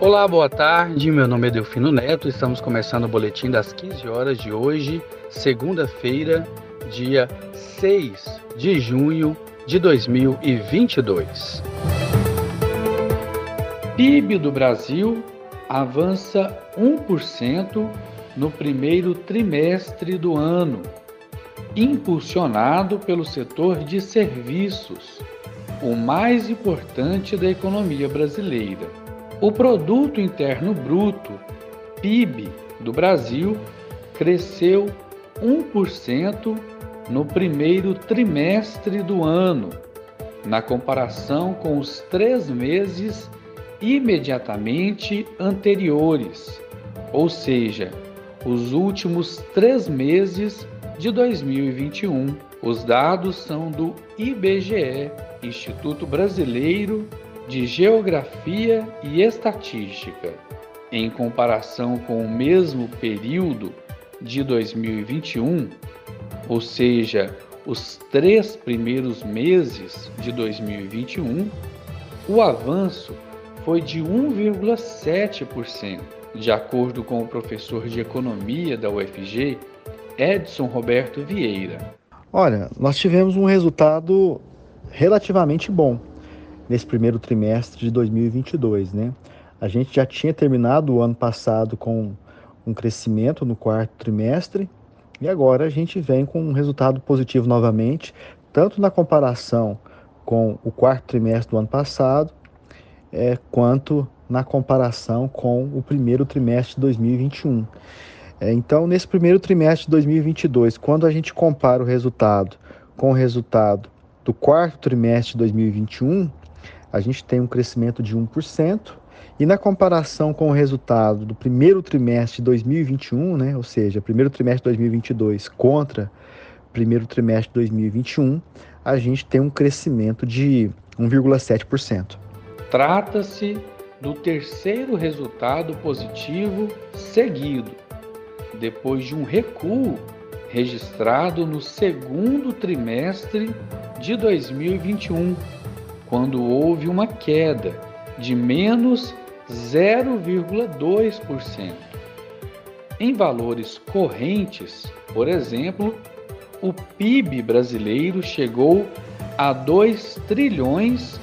Olá, boa tarde. Meu nome é Delfino Neto. Estamos começando o boletim das 15 horas de hoje, segunda-feira, dia 6 de junho de 2022. PIB do Brasil avança 1% no primeiro trimestre do ano, impulsionado pelo setor de serviços, o mais importante da economia brasileira. O produto interno bruto, PIB do Brasil, cresceu 1% no primeiro trimestre do ano, na comparação com os três meses imediatamente anteriores, ou seja, os últimos três meses de 2021. Os dados são do IBGE, Instituto Brasileiro de Geografia e Estatística. Em comparação com o mesmo período de 2021, ou seja, os três primeiros meses de 2021, o avanço foi de 1,7%, de acordo com o professor de economia da UFG, Edson Roberto Vieira. Olha, nós tivemos um resultado relativamente bom nesse primeiro trimestre de 2022, né? A gente já tinha terminado o ano passado com um crescimento no quarto trimestre e agora a gente vem com um resultado positivo novamente, tanto na comparação com o quarto trimestre do ano passado, é, quanto na comparação com o primeiro trimestre de 2021. É, então, nesse primeiro trimestre de 2022, quando a gente compara o resultado com o resultado do quarto trimestre de 2021, a gente tem um crescimento de 1%, e na comparação com o resultado do primeiro trimestre de 2021, né, ou seja, primeiro trimestre de 2022 contra primeiro trimestre de 2021, a gente tem um crescimento de 1,7%. Trata-se do terceiro resultado positivo seguido, depois de um recuo registrado no segundo trimestre de 2021, quando houve uma queda de menos 0,2%. Em valores correntes, por exemplo, o PIB brasileiro chegou a 2 trilhões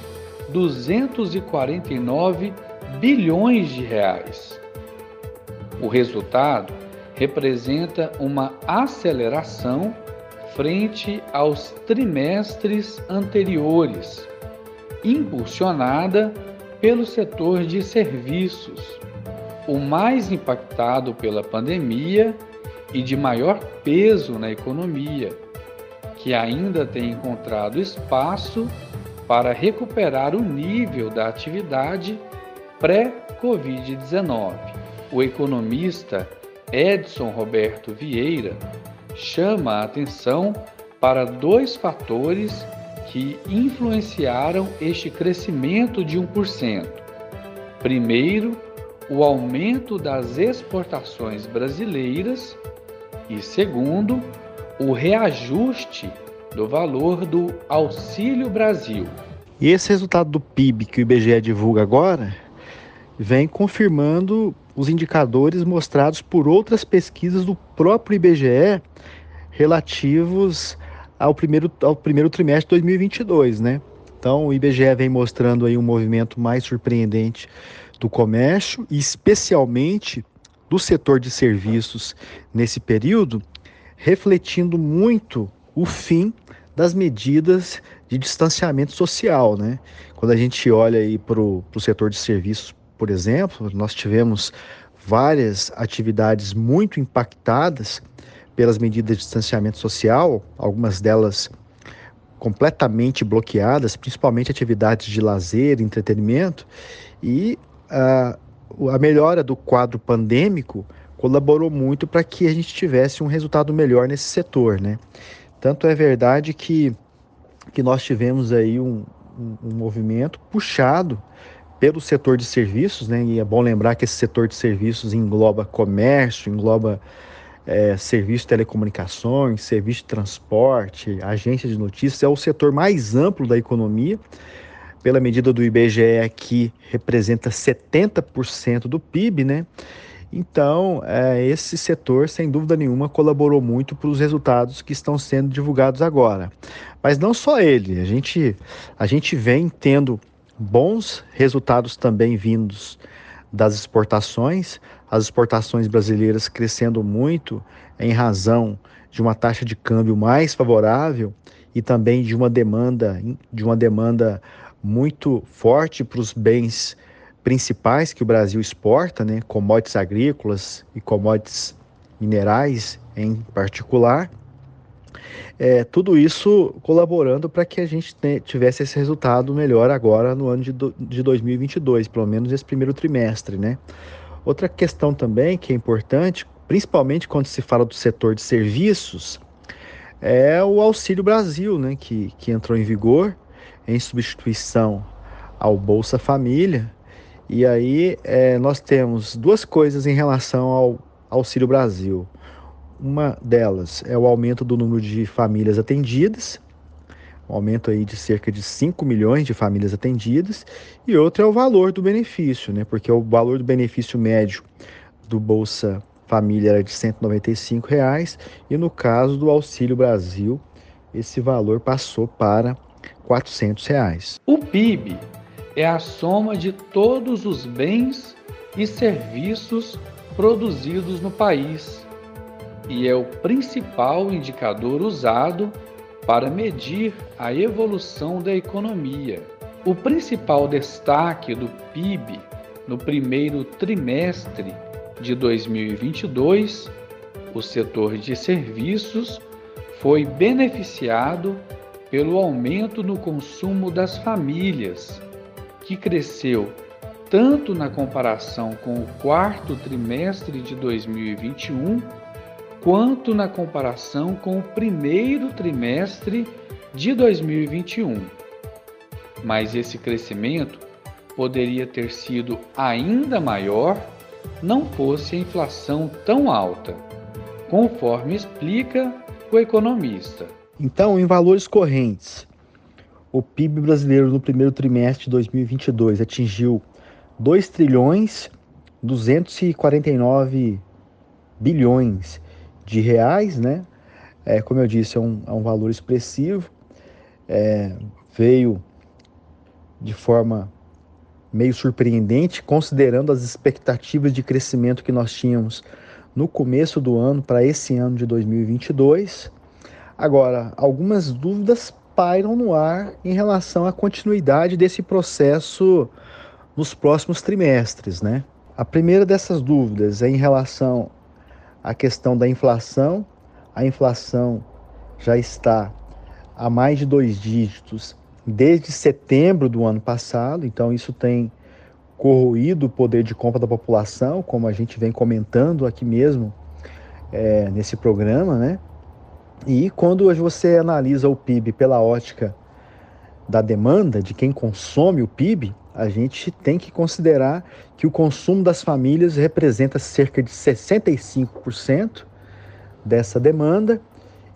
249 bilhões de reais. O resultado representa uma aceleração frente aos trimestres anteriores, impulsionada pelo setor de serviços, o mais impactado pela pandemia e de maior peso na economia, que ainda tem encontrado espaço para recuperar o nível da atividade pré-Covid-19. O economista Edson Roberto Vieira chama a atenção para dois fatores que influenciaram este crescimento de 1%. Primeiro, o aumento das exportações brasileiras e segundo, o reajuste do valor do Auxílio Brasil. E esse resultado do PIB que o IBGE divulga agora vem confirmando os indicadores mostrados por outras pesquisas do próprio IBGE relativos ao primeiro, ao primeiro trimestre de 2022, né? Então, o IBGE vem mostrando aí um movimento mais surpreendente do comércio e especialmente do setor de serviços nesse período, refletindo muito o fim das medidas de distanciamento social, né? Quando a gente olha aí para o setor de serviços, por exemplo, nós tivemos várias atividades muito impactadas pelas medidas de distanciamento social, algumas delas completamente bloqueadas, principalmente atividades de lazer, entretenimento, e a, a melhora do quadro pandêmico colaborou muito para que a gente tivesse um resultado melhor nesse setor, né? Tanto é verdade que, que nós tivemos aí um, um, um movimento puxado pelo setor de serviços, né? E é bom lembrar que esse setor de serviços engloba comércio, engloba é, serviço de telecomunicações, serviço de transporte, agência de notícias, é o setor mais amplo da economia, pela medida do IBGE que representa 70% do PIB, né? Então, é, esse setor, sem dúvida nenhuma, colaborou muito para os resultados que estão sendo divulgados agora. Mas não só ele, a gente, a gente vem tendo bons resultados também vindos das exportações, as exportações brasileiras crescendo muito em razão de uma taxa de câmbio mais favorável e também de uma demanda de uma demanda muito forte para os bens principais que o Brasil exporta, né, commodities agrícolas e commodities minerais em particular. É, tudo isso colaborando para que a gente tivesse esse resultado melhor agora no ano de, de 2022, pelo menos esse primeiro trimestre, né? Outra questão também que é importante, principalmente quando se fala do setor de serviços, é o Auxílio Brasil, né, que, que entrou em vigor em substituição ao Bolsa Família. E aí é, nós temos duas coisas em relação ao Auxílio Brasil. Uma delas é o aumento do número de famílias atendidas, um aumento aí de cerca de 5 milhões de famílias atendidas, e outra é o valor do benefício, né? Porque o valor do benefício médio do Bolsa Família era de 195 reais, e no caso do Auxílio Brasil, esse valor passou para 400 reais. O PIB é a soma de todos os bens e serviços produzidos no país e é o principal indicador usado para medir a evolução da economia. O principal destaque do PIB no primeiro trimestre de 2022, o setor de serviços foi beneficiado pelo aumento no consumo das famílias, que cresceu tanto na comparação com o quarto trimestre de 2021 quanto na comparação com o primeiro trimestre de 2021. Mas esse crescimento poderia ter sido ainda maior não fosse a inflação tão alta, conforme explica o economista. Então, em valores correntes, o PIB brasileiro no primeiro trimestre de 2022 atingiu 2 trilhões 249 bilhões de reais, né? É, como eu disse, é um, é um valor expressivo. É, veio de forma meio surpreendente, considerando as expectativas de crescimento que nós tínhamos no começo do ano para esse ano de 2022. Agora, algumas dúvidas pairam no ar em relação à continuidade desse processo nos próximos trimestres, né? A primeira dessas dúvidas é em relação a questão da inflação. A inflação já está a mais de dois dígitos desde setembro do ano passado, então isso tem corroído o poder de compra da população, como a gente vem comentando aqui mesmo é, nesse programa, né? E quando você analisa o PIB pela ótica da demanda, de quem consome o PIB, a gente tem que considerar que o consumo das famílias representa cerca de 65% dessa demanda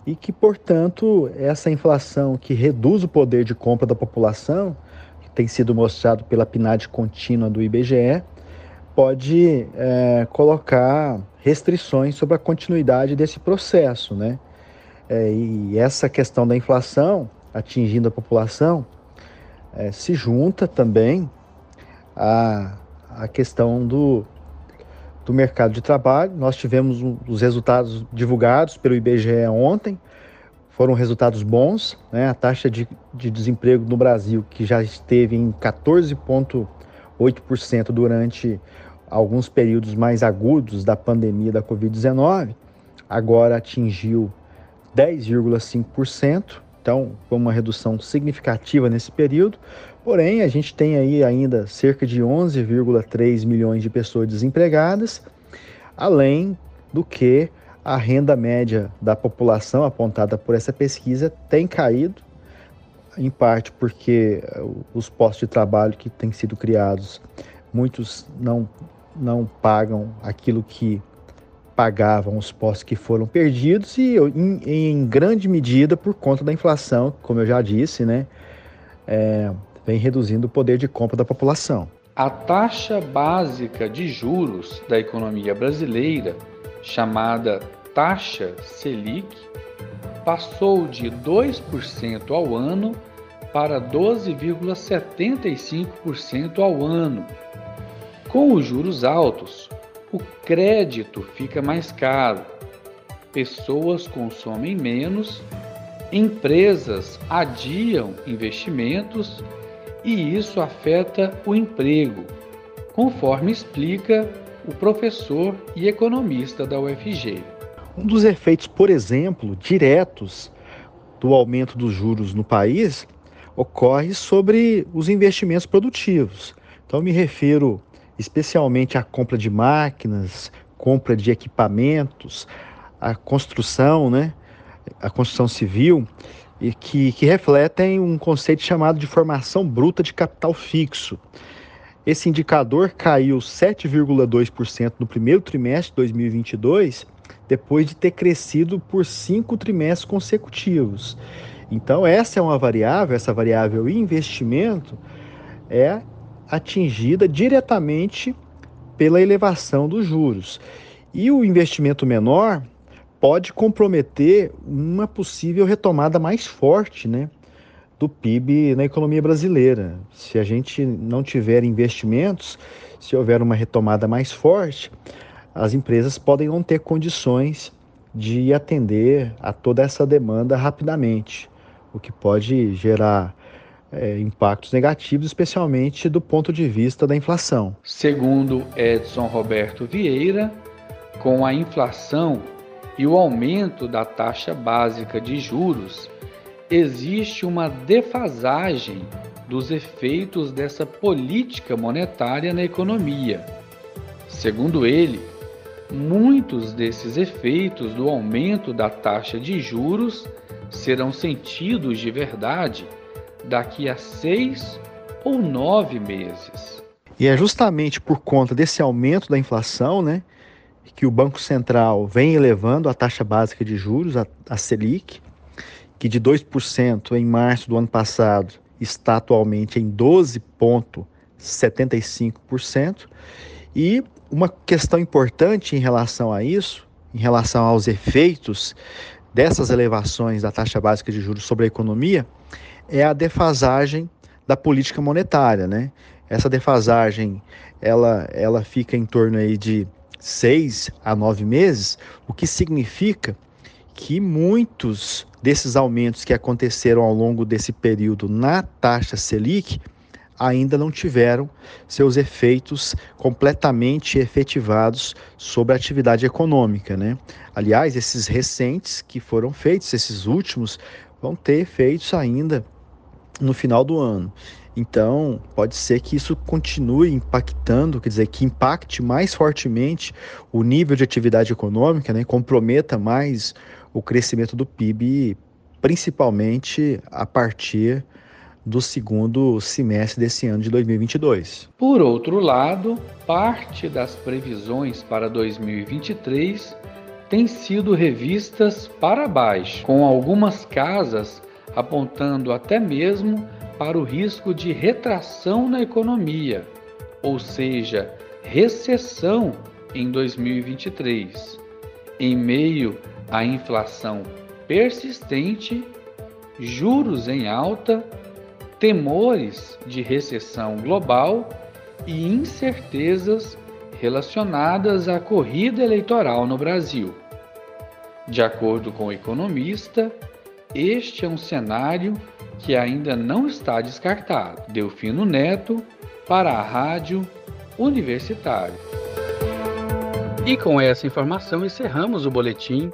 e que, portanto, essa inflação que reduz o poder de compra da população, que tem sido mostrado pela PNAD contínua do IBGE, pode é, colocar restrições sobre a continuidade desse processo, né? É, e essa questão da inflação atingindo a população é, se junta também à, à questão do, do mercado de trabalho. Nós tivemos os resultados divulgados pelo IBGE ontem, foram resultados bons. Né? A taxa de, de desemprego no Brasil, que já esteve em 14,8% durante alguns períodos mais agudos da pandemia da Covid-19, agora atingiu 10,5%. Então, foi uma redução significativa nesse período. Porém, a gente tem aí ainda cerca de 11,3 milhões de pessoas desempregadas, além do que a renda média da população apontada por essa pesquisa tem caído, em parte porque os postos de trabalho que têm sido criados, muitos não, não pagam aquilo que pagavam os postos que foram perdidos e em, em grande medida por conta da inflação, como eu já disse, né? É, vem reduzindo o poder de compra da população. A taxa básica de juros da economia brasileira, chamada taxa Selic, passou de 2% ao ano para 12,75% ao ano. Com os juros altos, o crédito fica mais caro, pessoas consomem menos, empresas adiam investimentos e isso afeta o emprego, conforme explica o professor e economista da UFG. Um dos efeitos, por exemplo, diretos do aumento dos juros no país ocorre sobre os investimentos produtivos. Então, me refiro especialmente à compra de máquinas, compra de equipamentos, a construção, né, a construção civil, e que, que refletem um conceito chamado de formação bruta de capital fixo. Esse indicador caiu 7,2% no primeiro trimestre de 2022 depois de ter crescido por cinco trimestres consecutivos. Então, essa é uma variável, essa variável investimento é atingida diretamente pela elevação dos juros. E o investimento menor pode comprometer uma possível retomada mais forte né, do PIB na economia brasileira. Se a gente não tiver investimentos, se houver uma retomada mais forte, as empresas podem não ter condições de atender a toda essa demanda rapidamente, o que pode gerar é, impactos negativos, especialmente do ponto de vista da inflação. Segundo Edson Roberto Vieira, com a inflação e o aumento da taxa básica de juros, existe uma defasagem dos efeitos dessa política monetária na economia. Segundo ele, muitos desses efeitos do aumento da taxa de juros serão sentidos de verdade daqui a seis ou nove meses. E é justamente por conta desse aumento da inflação, né, que o Banco Central vem elevando a taxa básica de juros, a, a Selic, que de 2% em março do ano passado está atualmente em 12,75%, e uma questão importante em relação a isso, em relação aos efeitos dessas elevações da taxa básica de juros sobre a economia, é a defasagem da política monetária, né? Essa defasagem, ela, ela fica em torno aí de seis a nove meses, o que significa que muitos desses aumentos que aconteceram ao longo desse período na taxa Selic ainda não tiveram seus efeitos completamente efetivados sobre a atividade econômica. Né? Aliás, esses recentes que foram feitos, esses últimos, vão ter efeitos ainda no final do ano. Então, pode ser que isso continue impactando, quer dizer, que impacte mais fortemente o nível de atividade econômica, né, comprometa mais o crescimento do PIB, principalmente a partir do segundo semestre desse ano de 2022. Por outro lado, parte das previsões para 2023 têm sido revistas para baixo, com algumas casas apontando até mesmo para o risco de retração na economia, ou seja, recessão em 2023, em meio à inflação persistente, juros em alta temores de recessão global e incertezas relacionadas à corrida eleitoral no Brasil. De acordo com o economista, este é um cenário que ainda não está descartado. Delfino Neto, para a Rádio Universitário. E com essa informação encerramos o boletim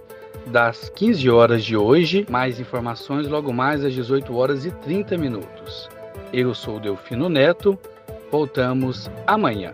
das 15 horas de hoje. Mais informações logo mais às 18 horas e 30 minutos. Eu sou Delfino Neto. Voltamos amanhã.